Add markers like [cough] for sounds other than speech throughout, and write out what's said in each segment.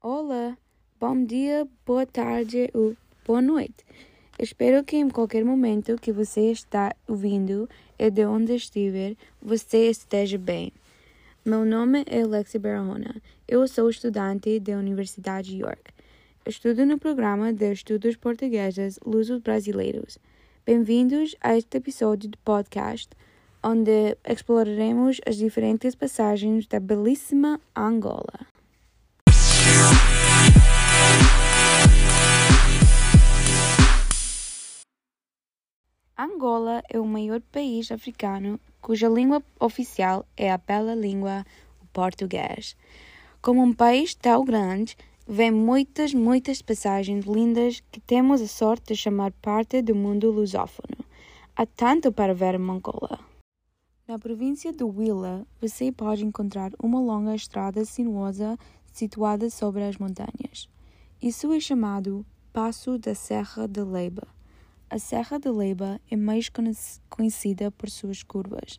Olá, bom dia, boa tarde ou boa noite. Espero que em qualquer momento que você está ouvindo e de onde estiver, você esteja bem. Meu nome é Lexi Barahona. Eu sou estudante da Universidade de York. Estudo no programa de estudos portugueses Lusos Brasileiros. Bem-vindos a este episódio de podcast, onde exploraremos as diferentes passagens da belíssima Angola. Angola é o maior país africano cuja língua oficial é a bela língua o português. Como um país tão grande, vem muitas, muitas passagens lindas que temos a sorte de chamar parte do mundo lusófono. Há tanto para ver em Angola. Na província do Huila, você pode encontrar uma longa estrada sinuosa situada sobre as montanhas. Isso é chamado Passo da Serra de Leiba. A Serra de Leiba é mais conhecida por suas curvas.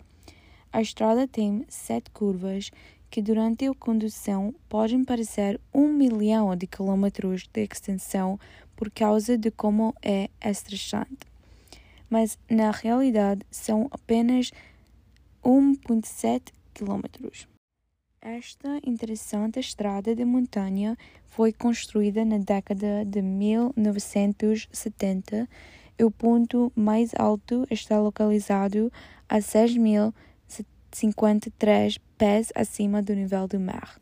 A estrada tem sete curvas que, durante a condução, podem parecer um milhão de quilômetros de extensão por causa de como é estressante. Mas, na realidade, são apenas 1,7 quilômetros. Esta interessante estrada de montanha foi construída na década de 1970 o ponto mais alto está localizado a 6.053 pés acima do nível do mar.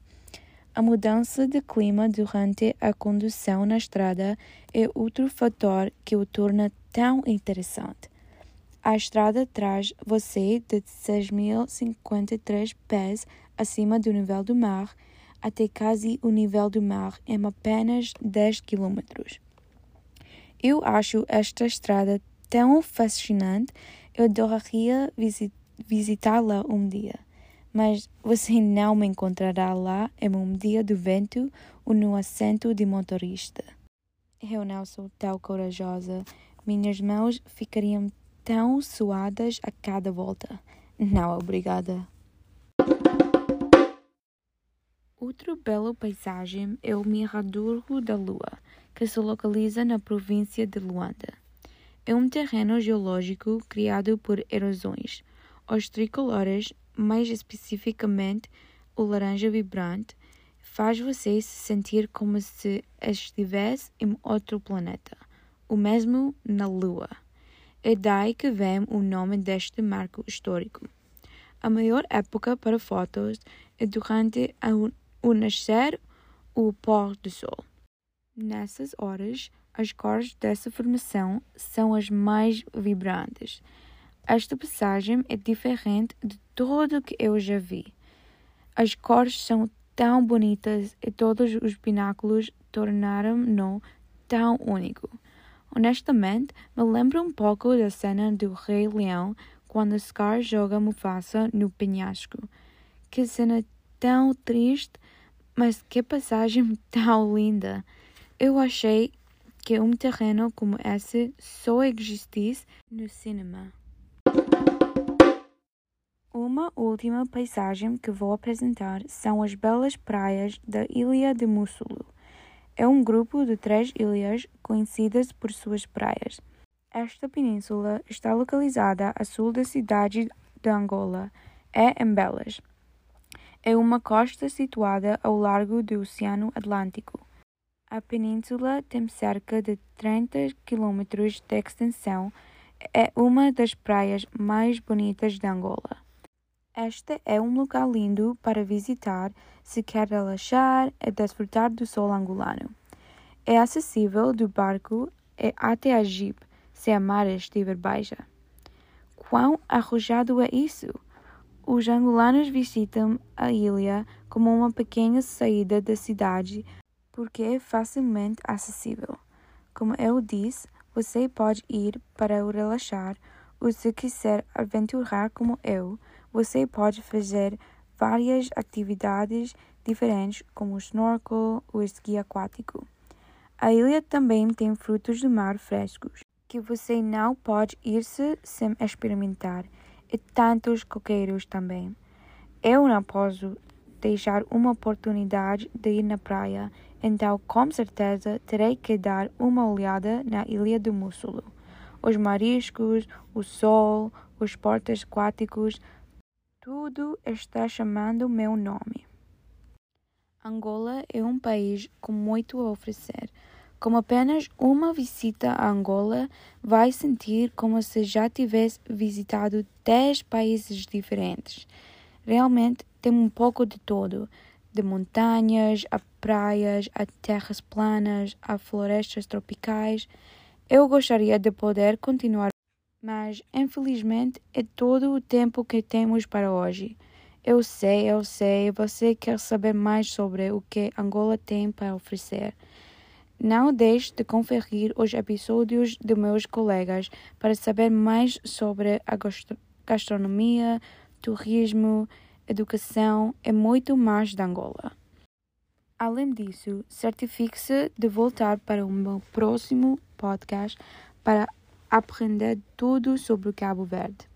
A mudança de clima durante a condução na estrada é outro fator que o torna tão interessante. A estrada traz você de 6.053 pés acima do nível do mar até quase o nível do mar em apenas 10 quilômetros. Eu acho esta estrada tão fascinante, eu adoraria visit visitá-la um dia. Mas você não me encontrará lá em um dia do vento ou no assento de motorista. Eu não sou tão corajosa. Minhas mãos ficariam tão suadas a cada volta. Não, obrigada. Outro belo paisagem é o Miradouro da Lua que se localiza na província de Luanda. É um terreno geológico criado por erosões. Os tricolores, mais especificamente o laranja vibrante, faz você se sentir como se estivesse em outro planeta, o mesmo na Lua. É daí que vem o nome deste marco histórico. A maior época para fotos é durante o nascer ou o pôr do sol. Nessas horas, as cores dessa formação são as mais vibrantes. Esta passagem é diferente de tudo que eu já vi. As cores são tão bonitas e todos os bináculos tornaram-no tão único. Honestamente, me lembro um pouco da cena do Rei Leão quando Scar joga Mufasa no penhasco. Que cena tão triste, mas que passagem [laughs] tão linda! Eu achei que um terreno como esse só existisse no cinema. Uma última paisagem que vou apresentar são as belas praias da Ilha de Mússulo. É um grupo de três ilhas conhecidas por suas praias. Esta península está localizada a sul da cidade de Angola, é em Belas. É uma costa situada ao largo do Oceano Atlântico. A península tem cerca de 30 km de extensão. É uma das praias mais bonitas de Angola. Este é um lugar lindo para visitar se quer relaxar e desfrutar do sol angolano. É acessível do barco e até a jeep se a mar estiver baixa. Quão arrojado é isso? Os angolanos visitam a ilha como uma pequena saída da cidade porque é facilmente acessível. Como eu disse, você pode ir para o relaxar ou se quiser aventurar como eu, você pode fazer várias atividades diferentes como o snorkel ou esqui aquático. A ilha também tem frutos do mar frescos, que você não pode ir-se sem experimentar, e tantos coqueiros também. Eu não posso deixar uma oportunidade de ir na praia então com certeza terei que dar uma olhada na ilha de Mússulo. Os mariscos, o sol, os esportes aquáticos, tudo está chamando meu nome. Angola é um país com muito a oferecer. Com apenas uma visita a Angola, vai sentir como se já tivesse visitado 10 países diferentes. Realmente tem um pouco de todo, de montanhas a praias, a terras planas, a florestas tropicais. Eu gostaria de poder continuar, mas infelizmente é todo o tempo que temos para hoje. Eu sei, eu sei, você quer saber mais sobre o que Angola tem para oferecer. Não deixe de conferir os episódios de meus colegas para saber mais sobre a gastronomia, turismo, educação e muito mais de Angola. Além disso, certifique-se de voltar para o meu próximo podcast para aprender tudo sobre o Cabo Verde.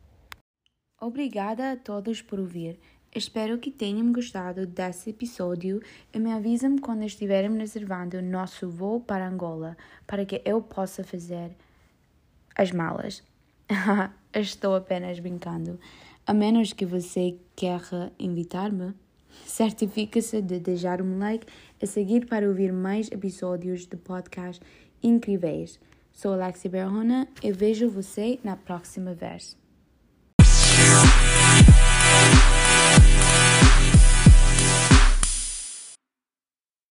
Obrigada a todos por ouvir. Espero que tenham gostado desse episódio e me avisem quando estiverem reservando o nosso voo para Angola para que eu possa fazer as malas. [laughs] Estou apenas brincando. A menos que você queira invitar-me, certifique-se de deixar um like e seguir para ouvir mais episódios de podcast incríveis. Sou Alexia Berrona e vejo você na próxima vez.